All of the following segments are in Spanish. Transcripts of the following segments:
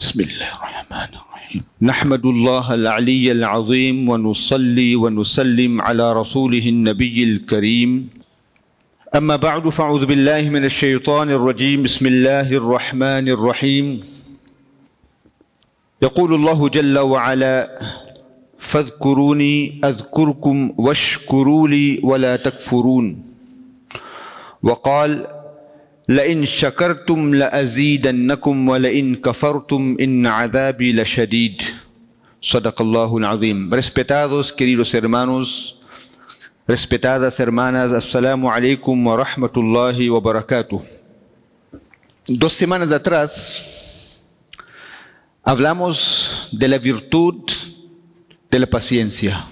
بسم الله الرحمن الرحيم. نحمد الله العلي العظيم ونصلي ونسلم على رسوله النبي الكريم. أما بعد فأعوذ بالله من الشيطان الرجيم. بسم الله الرحمن الرحيم. يقول الله جل وعلا فاذكروني أذكركم واشكروا لي ولا تكفرون. وقال لئن شكرتم لأزيدنكم ولئن كفرتم إن عذابي لشديد صدق الله العظيم Respetados queridos hermanos respetadas hermanas alaikum wa rahmatullahi wa barakatuh Dos semanas atrás hablamos de la virtud de la paciencia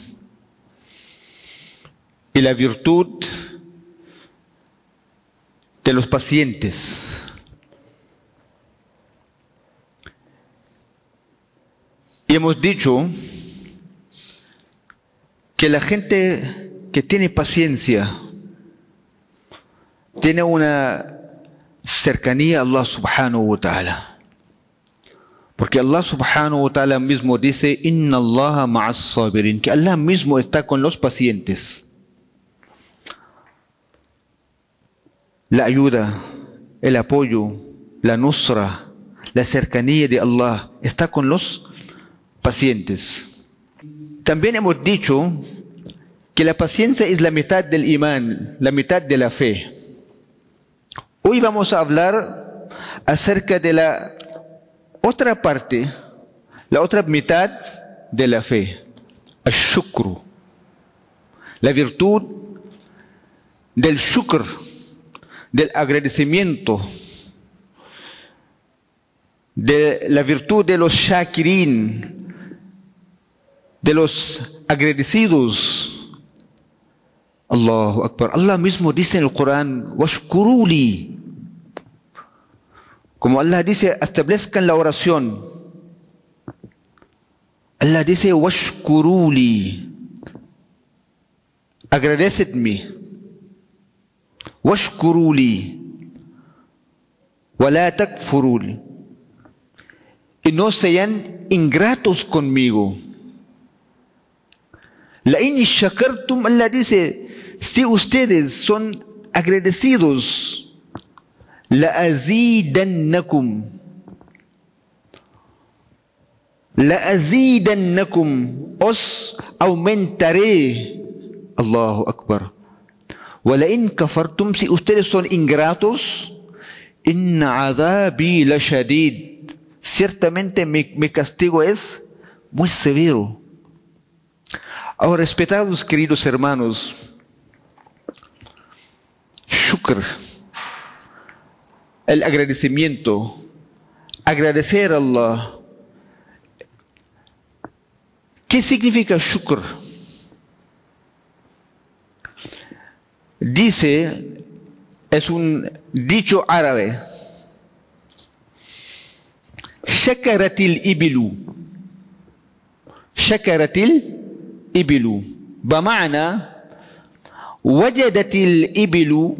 y la virtud de los pacientes. Y hemos dicho que la gente que tiene paciencia tiene una cercanía a Allah subhanahu wa ta'ala. Porque Allah subhanahu wa ta'ala mismo dice, Inna Allah ma'as sabirin, que Allah mismo está con los pacientes. La ayuda, el apoyo, la nusra, la cercanía de Allah está con los pacientes. También hemos dicho que la paciencia es la mitad del imán, la mitad de la fe. Hoy vamos a hablar acerca de la otra parte, la otra mitad de la fe, el shukru, la virtud del shukr, del agradecimiento, de la virtud de los shakirin, de los agradecidos. Allahu Akbar. Allah mismo dice en el Corán, washkuruli. Como Allah dice, establezcan la oración. Allah dice, washkuruli. Agradecedme. Washkuruli. Wala takfuruli. Y no sean ingratos conmigo. La shakartum, Allah dice, si ustedes son agradecidos, la azidannakum. La azidannakum. Os aumentaré. Allahu Akbar. Walain kafartum, si ustedes son ingratos, inna adabi la shadid. Ciertamente mi, castigo es muy severo. Ahora, respetados queridos hermanos, shukr, el agradecimiento, agradecer a Allah. ¿Qué significa shukr? Dice, es un dicho árabe, shakaratil ibilu, shakaratil ibilu, بمعنى وجدت الإبل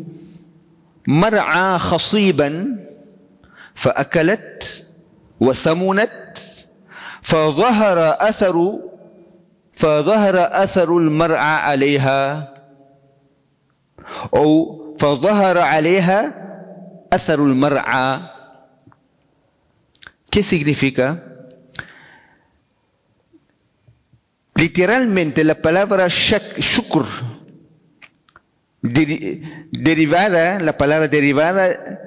مرعى خصيبا فأكلت وسمنت فظهر أثر فظهر أثر المرعى عليها أو فظهر عليها أثر المرعى ¿Qué significa? Literalmente la palabra shak, shukr, deri, derivada, la palabra derivada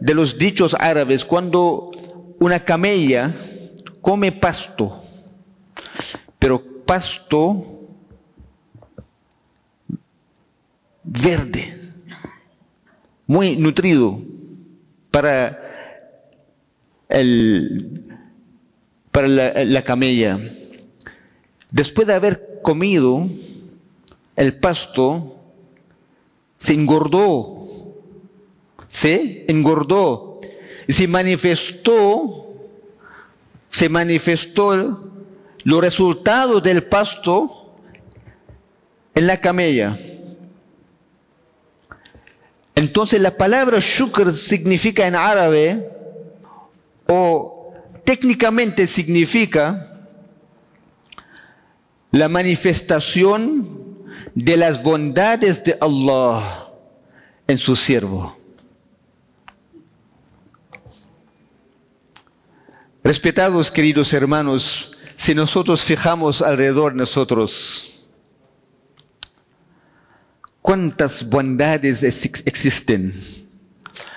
de los dichos árabes, cuando una camella come pasto, pero pasto verde, muy nutrido para, el, para la, la, camella. Después de haber comido el pasto, se engordó, se engordó, y se manifestó, se manifestó los resultados del pasto en la camella. Entonces la palabra shukr significa en árabe o técnicamente significa la manifestación de las bondades de Allah en su siervo. Respetados queridos hermanos, si nosotros fijamos alrededor de nosotros, cuántas bondades existen,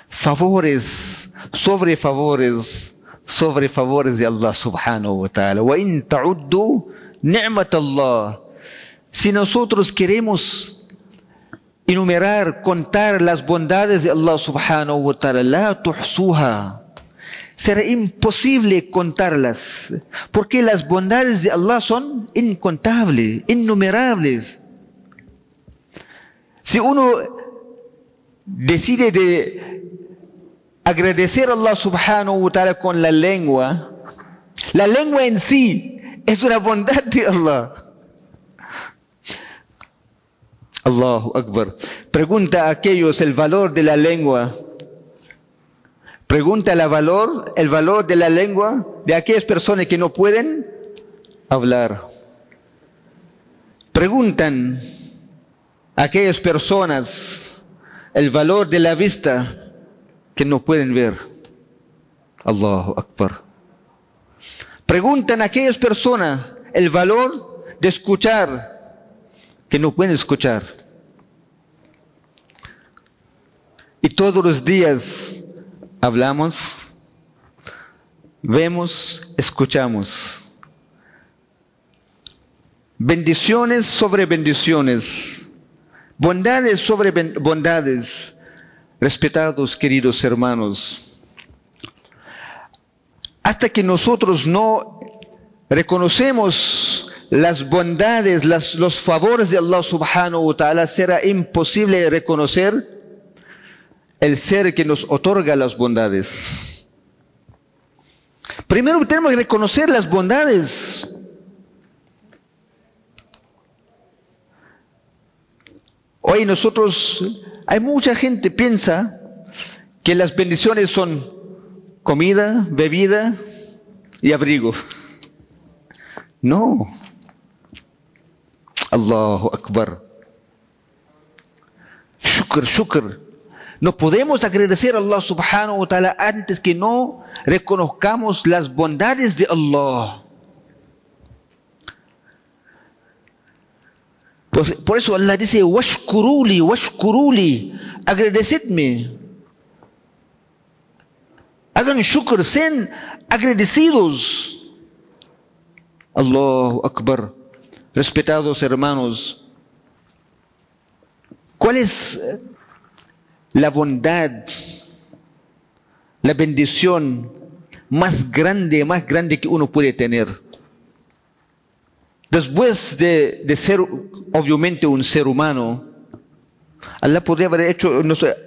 favores sobre favores sobre favores de Allah subhanahu wa ta'ala. Allah. Si nosotros queremos enumerar, contar las bondades de Allah subhanahu wa ta'ala, la tuhsuha será imposible contarlas, porque las bondades de Allah son incontables, innumerables. Si uno decide de agradecer a Allah subhanahu wa ta'ala con la lengua, la lengua en sí es una bondad de Allah. Allahu Akbar. Pregunta a aquellos el valor de la lengua Pregunta el valor, el valor de la lengua de aquellas personas que no pueden hablar. Preguntan aquellas personas el valor de la vista que no pueden ver. Allahu Akbar. Preguntan a aquellas personas el valor de escuchar que no pueden escuchar. Y todos los días hablamos, vemos, escuchamos. Bendiciones sobre bendiciones, bondades sobre bondades, respetados queridos hermanos. Hasta que nosotros no reconocemos las bondades, los favores de Allah subhanahu wa ta'ala, será imposible reconocer el ser que nos otorga las bondades. Primero tenemos que reconocer las bondades. Hoy nosotros, hay mucha gente piensa que las bendiciones son comida, bebida y abrigo. No. Allahu Akbar. Shukr, shukr. No podemos agradecer a Allah subhanahu wa ta'ala antes que no reconozcamos las bondades de Allah. Por, eso Allah dice, washkuruli, washkuruli, agradecedme. Hagan shukr, sean agradecidos. Allahu Akbar. Respetados hermanos, ¿cuál es la bondad, la bendición más grande, más grande que uno puede tener. Después de, ser obviamente un ser humano, Allah podría, haber hecho,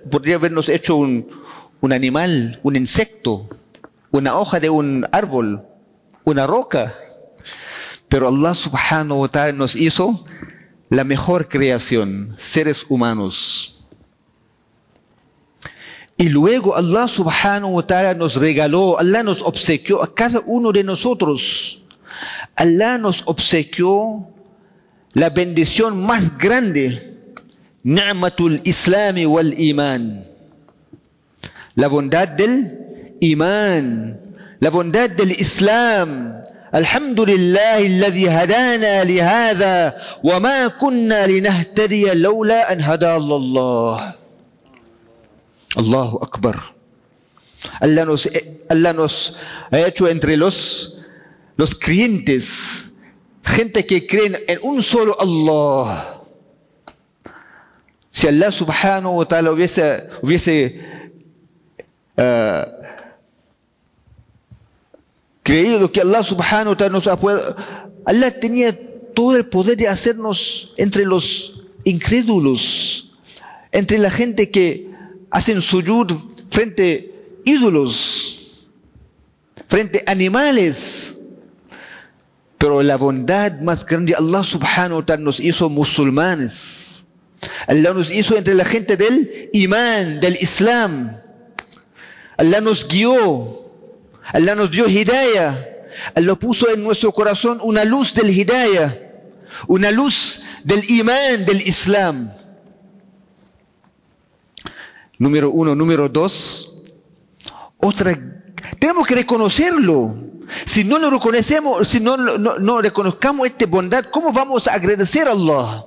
podría habernos hecho un, un animal, un insecto, una hoja de un árbol, una roca. Pero Allah subhanahu wa ta'ala nos hizo la mejor creación, seres humanos. Y luego Allah subhanahu wa ta'ala nos regaló, Allah nos obsequió a cada uno de nosotros. Allah nos obsequió la bendición más grande, ni'matul islami wal iman. La bondad del iman, la bondad del islam. الحمد لله الذي هدانا لهذا وما كنا لنهتدي لولا أن هدانا الله Allahu Akbar. Allah nos, Allah nos ha hecho entre los, los creyentes, gente que creen en un solo Allah. Si Allah subhanahu wa ta'ala hubiese, hubiese uh, creído que Allah subhanahu wa ta'ala nos ha Allah tenía todo el poder de hacernos entre los incrédulos, entre la gente que hacen suyud frente ídolos, frente animales. Pero la bondad más grande, Allah subhanahu wa ta'ala nos hizo musulmanes. Allah nos hizo entre la gente del imán, del islam. Allah nos guió. Allah nos dio hidayah. Allah puso en nuestro corazón una luz del hidayah, una luz del imán, del islam. Número uno. Número dos. Otra. Tenemos que reconocerlo. Si no lo reconocemos, si no, no, no reconozcamos esta bondad, ¿cómo vamos a agradecer a Allah?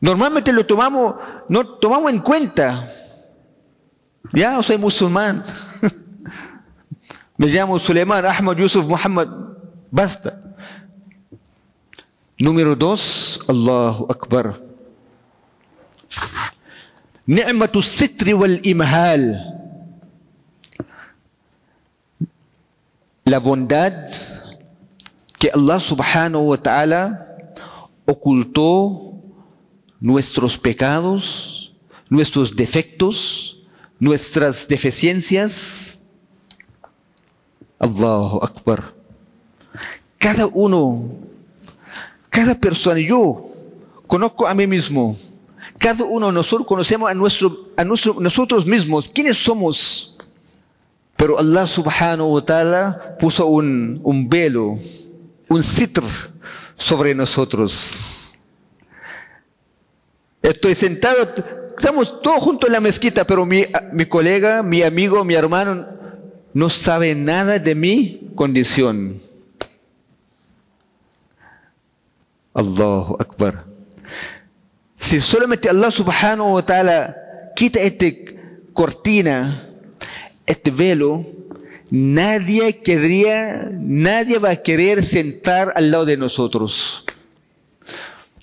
Normalmente lo tomamos, no tomamos en cuenta. Ya, soy musulmán. Me llamo Suleiman Ahmad Yusuf Muhammad. Basta. Número dos, Allahu Akbar. Ni'matu sitri wal imhal. La bondad que Allah subhanahu wa ta'ala ocultó nuestros pecados, nuestros defectos, nuestras deficiencias. Allahu Akbar. Cada uno, cada persona, yo conozco a mí mismo. Cada uno nosotros conocemos a, nuestro, a nuestro, nosotros mismos. ¿Quiénes somos? Pero Allah subhanahu wa ta'ala puso un, un velo, un sitr sobre nosotros. Estoy sentado, estamos todos juntos en la mezquita, pero mi, mi colega, mi amigo, mi hermano no sabe nada de mi condición. Allahu Akbar. Si solamente Allah subhanahu wa ta'ala quita esta cortina, este velo, nadie querría, nadie va a querer sentar al lado de nosotros.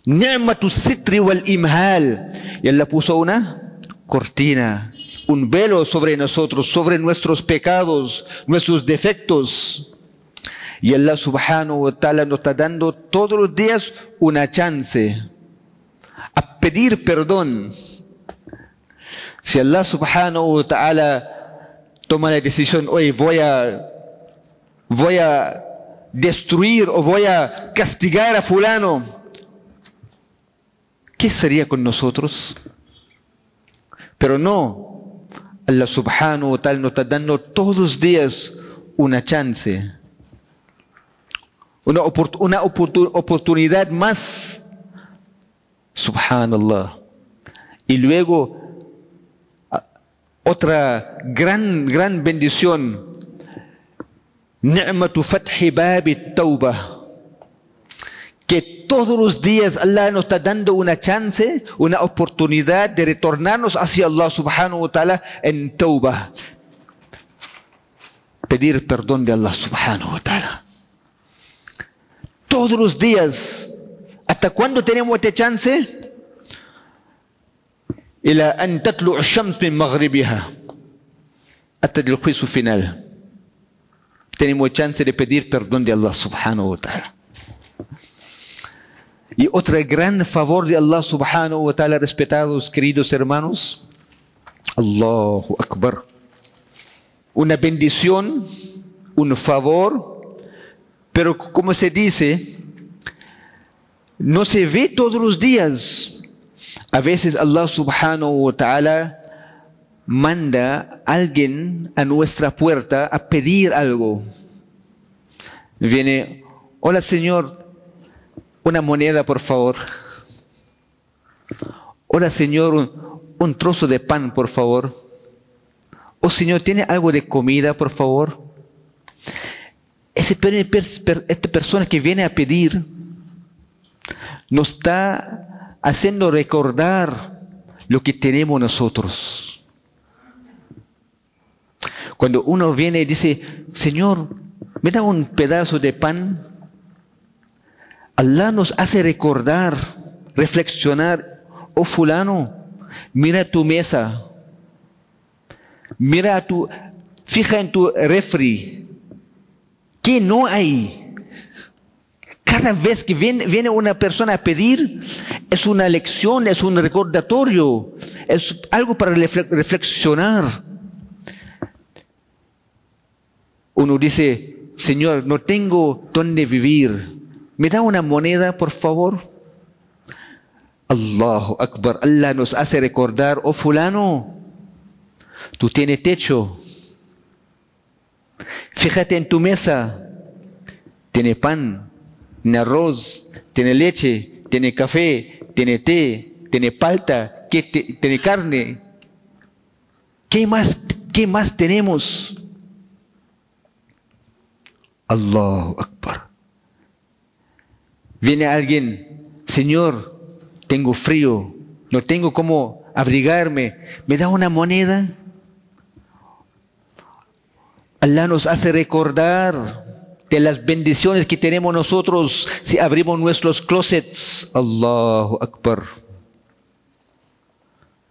Ni'matu sitri wal imhal. Y Allah puso una cortina, un velo sobre nosotros, sobre nuestros pecados, nuestros defectos. Y Allah subhanahu wa ta'ala nos está dando todos los días una chance a pedir perdón. Si Allah subhanahu wa ta'ala toma la decisión, hoy voy a, voy a destruir o voy a castigar a fulano, ¿qué sería con nosotros? Pero no, Allah subhanahu wa ta'ala nos está dando todos los días una chance, una, una oportunidad más. Subhanallah. Y luego otra gran, gran bendición. Ni'matu fathi babi tauba. Que todos los días Allah nos está dando una chance, una oportunidad de retornarnos hacia Allah subhanahu wa ta'ala en tauba. Pedir perdón de Allah subhanahu wa ta'ala. Todos los días. ¿Hasta cuándo tenemos esta chance? إلى أن تطلع الشمس من مغربها hasta el juicio final. Tenemos chance de pedir perdón de Allah subhanahu wa ta'ala. Y otro gran favor de Allah subhanahu wa ta'ala, respetados queridos hermanos, Allahu Akbar. Una bendición, un favor, pero como se dice, no se ve todos los días. A veces Allah subhanahu wa ta'ala manda a alguien a nuestra puerta a pedir algo. Viene, hola Señor, una moneda por favor. Hola Señor, un, trozo de pan por favor. Oh Señor, ¿tiene algo de comida por favor? Ese, esta persona que viene a pedir nos está haciendo recordar lo que tenemos nosotros. Cuando uno viene y dice, Señor, me da un pedazo de pan, Allah nos hace recordar, reflexionar, oh fulano, mira tu mesa, mira tu, fija en tu refri, ¿qué no hay? Cada vez que viene, viene, una persona a pedir, es una lección, es un recordatorio, es algo para reflexionar. Uno dice, Señor, no tengo dónde vivir. ¿Me da una moneda, por favor? Allahu Akbar. Allah nos hace recordar, oh fulano, tú tienes techo, Fíjate en tu mesa. Tiene pan, tiene arroz, tiene leche, tiene café, tiene té, tiene palta, tiene carne. ¿Qué más, qué más tenemos? Allahu Akbar. Viene alguien, Señor, tengo frío, no tengo cómo abrigarme, ¿me da una moneda? Allah nos hace recordar de las bendiciones que tenemos nosotros si abrimos nuestros closets. Allahu Akbar.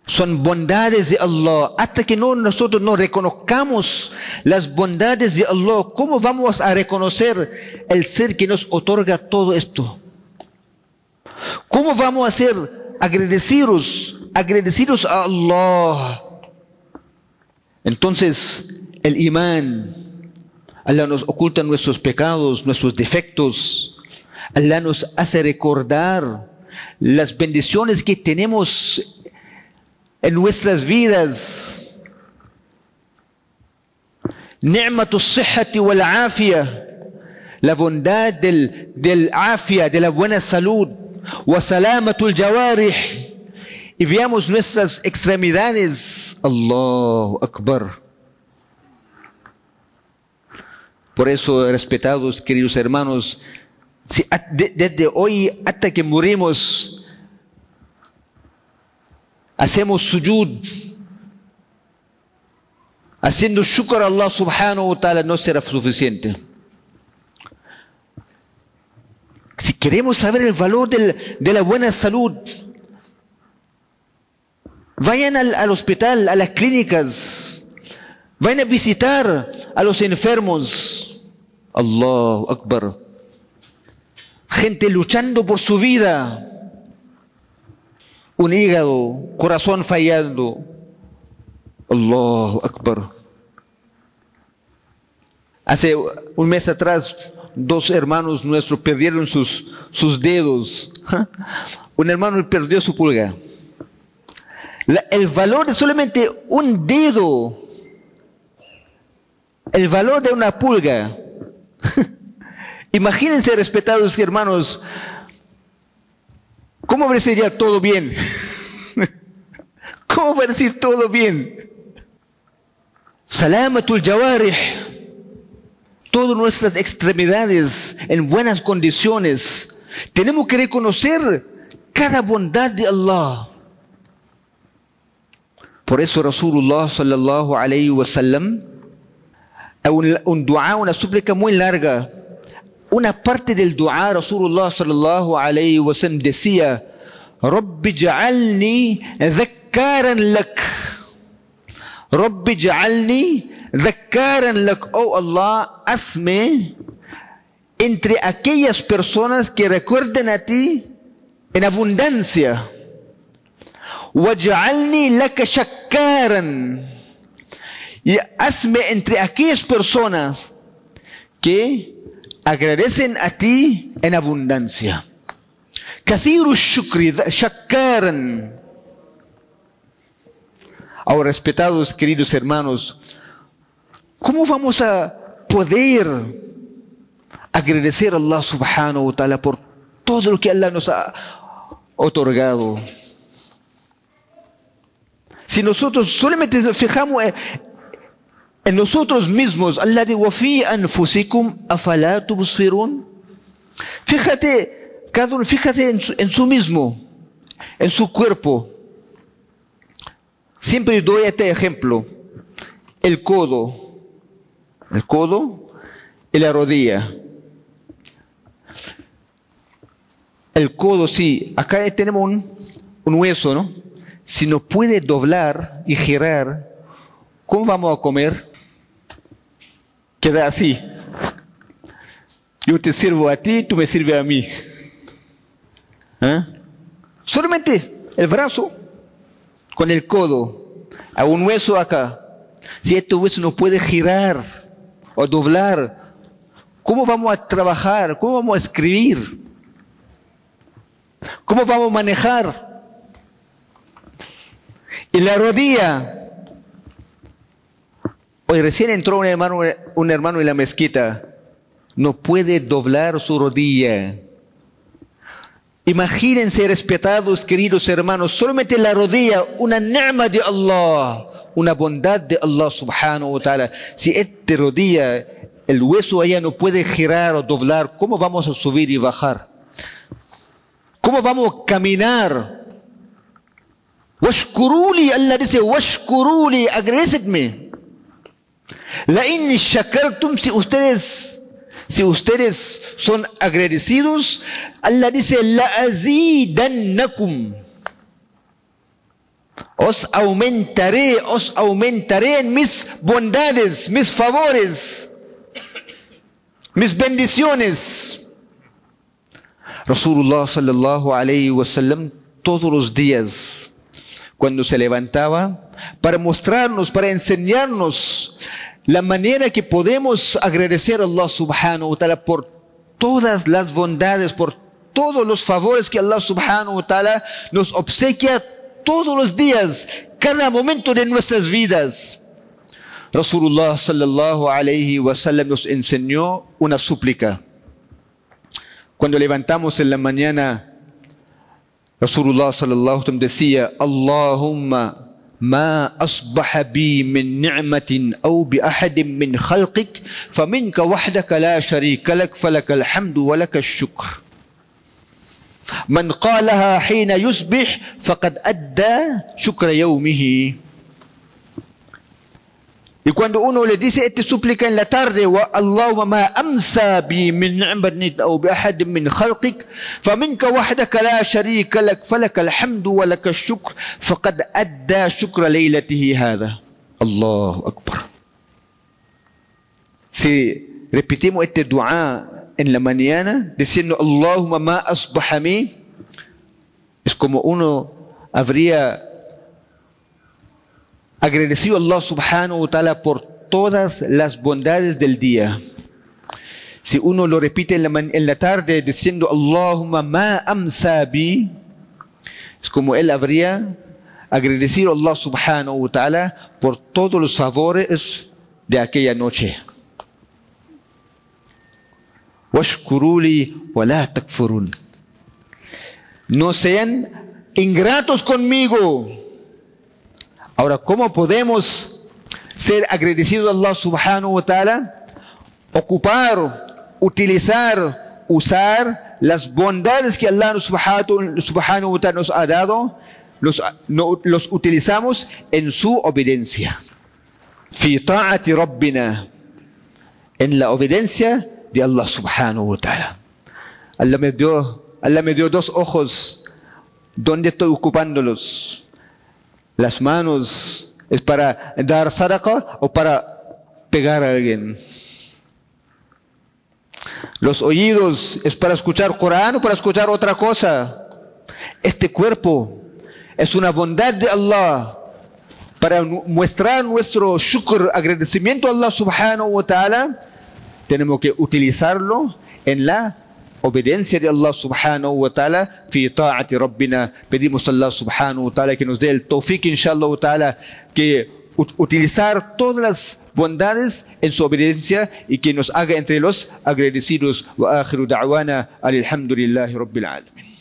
Son bondades de Allah. Hasta que no, nosotros no reconozcamos las bondades de Allah, ¿cómo vamos a reconocer el ser que nos otorga todo esto? ¿Cómo vamos a ser agradecidos, agradecidos a Allah? Entonces, el imán, Allah nos oculta nuestros pecados, nuestros defectos. Allah nos hace recordar las bendiciones que tenemos en nuestras vidas. La bondad del, del afia, de la buena salud. Y veamos nuestras extremidades. Allahu Akbar. Por eso, respetados, queridos hermanos, si desde hoy hasta que morimos, hacemos sujud, haciendo shukr a Allah subhanahu wa ta'ala, no será suficiente. Si queremos saber el valor de la buena salud, vayan al hospital, a las clínicas, vayan a visitar a los enfermos. Allahu Akbar. Gente luchando por su vida. Un hígado, corazón fallando. Allahu Akbar. Hace un mes atrás, dos hermanos nuestros perdieron sus, sus dedos. Un hermano perdió su pulga. El valor de solamente un dedo el valor de una pulga. Imagínense, respetados hermanos, ¿cómo parecería todo bien? ¿Cómo va a decir todo bien? Salamatul jawarih. Todas nuestras extremidades en buenas condiciones. Tenemos que reconocer cada bondad de Allah. Por eso Rasulullah sallallahu alayhi wa sallam un, un dua, una súplica muy larga. Una parte del dua, Rasulullah sallallahu alayhi wa sallam decía, Rabbi ja'alni dhakkaran lak. Rabbi ja'alni dhakkaran lak. Oh Allah, hazme entre aquellas personas que recuerden a ti en abundancia. Waj'alni laka shakkaran y hazme entre aquellas personas que agradecen a ti en abundancia. Kathiru shukri, shakkaran. Ahora, respetados queridos hermanos, ¿cómo vamos a poder agradecer a Allah subhanahu wa ta'ala por todo lo que Allah nos ha otorgado? Si nosotros solamente nos fijamos en nosotros mismos. Fíjate, cada uno, fíjate en su, en su mismo, en su cuerpo. Siempre doy este ejemplo. El codo. El codo y la rodilla. El codo, sí. Acá tenemos un, un hueso, ¿no? Si no puede doblar y girar, ¿cómo vamos a comer? Queda así. Yo te sirvo a ti, tú me sirves a mí. ¿Ah? Solamente el brazo con el codo, a un hueso acá. Si este hueso no puede girar o doblar, ¿cómo vamos a trabajar? ¿Cómo vamos a escribir? ¿Cómo vamos a manejar? Y la rodilla, Hoy recién entró un hermano, en la mezquita. No puede doblar su rodilla. Imagínense, respetados, queridos hermanos, solamente la rodilla, una nama de Allah, una bondad de Allah subhanahu wa ta'ala. Si esta rodilla, el hueso allá no puede girar o doblar, ¿cómo vamos a subir y bajar? ¿Cómo vamos a caminar? Washkuruli, Allah dice, washkuruli. La in shakartum, si ustedes, si ustedes son agradecidos, Allah dice, la azidannakum. Os aumentaré, os aumentaré en mis bondades, mis favores, mis bendiciones. Rasulullah sallallahu alayhi wasallam todos los días cuando se levantaba para mostrarnos, para enseñarnos la manera que podemos agradecer a Allah subhanahu wa ta'ala por todas las bondades, por todos los favores que Allah subhanahu wa ta'ala nos obsequia todos los días, cada momento de nuestras vidas. Rasulullah sallallahu alayhi wa sallam nos enseñó una súplica. Cuando levantamos en la mañana, Rasulullah sallallahu alayhi wa sallam decía, Allahumma ما أصبح بي من نعمة أو بأحد من خلقك فمنك وحدك لا شريك لك فلك الحمد ولك الشكر. من قالها حين يصبح فقد أدى شكر يومه. Y cuando uno le dice esta súplica en la tarde, Allahumma ma amsa bi min ni'matin aw bi ahad min khalqik, faminka wahdaka la sharika lak, falaka alhamdu wa laka shukr, faqad adda shukra laylatihi hadha. Allahu Akbar. Si repetimos este dua en la mañana, diciendo Allahumma ma asbaha mi, es como uno habría agradecido a Allah subhanahu wa ta'ala por todas las bondades del día. Si uno lo repite en la, tarde diciendo Allahumma ma amsa bi, es como él habría agradecido a Allah subhanahu wa ta'ala por todos los favores de aquella noche. Washkuruli takfurun. No sean ingratos conmigo. Ahora, ¿cómo podemos ser agradecidos a Allah subhanahu wa ta'ala? Ocupar, utilizar, usar las bondades que Allah subhanahu wa ta'ala nos ha dado, los, los utilizamos en su obediencia. Fi ta'ati rabbina, en la obediencia de Allah subhanahu wa ta'ala. Allah me dio, Allah me dio dos ojos. ¿Dónde estoy ocupándolos? Las manos es para dar sadaqa o para pegar a alguien. Los oídos es para escuchar Corán o para escuchar otra cosa. Este cuerpo es una bondad de Allah para mostrar nuestro shukr, agradecimiento a Allah subhanahu wa ta'ala. Tenemos que utilizarlo en la obediencia de Allah subhanahu wa ta'ala fi ta'ati rabbina pedimos a Allah subhanahu wa ta'ala que nos dé el tawfiq inshallah wa ta'ala que utilizar todas las bondades en su obediencia y que nos haga entre los agradecidos wa akhiru da'wana alhamdulillahi rabbil alamin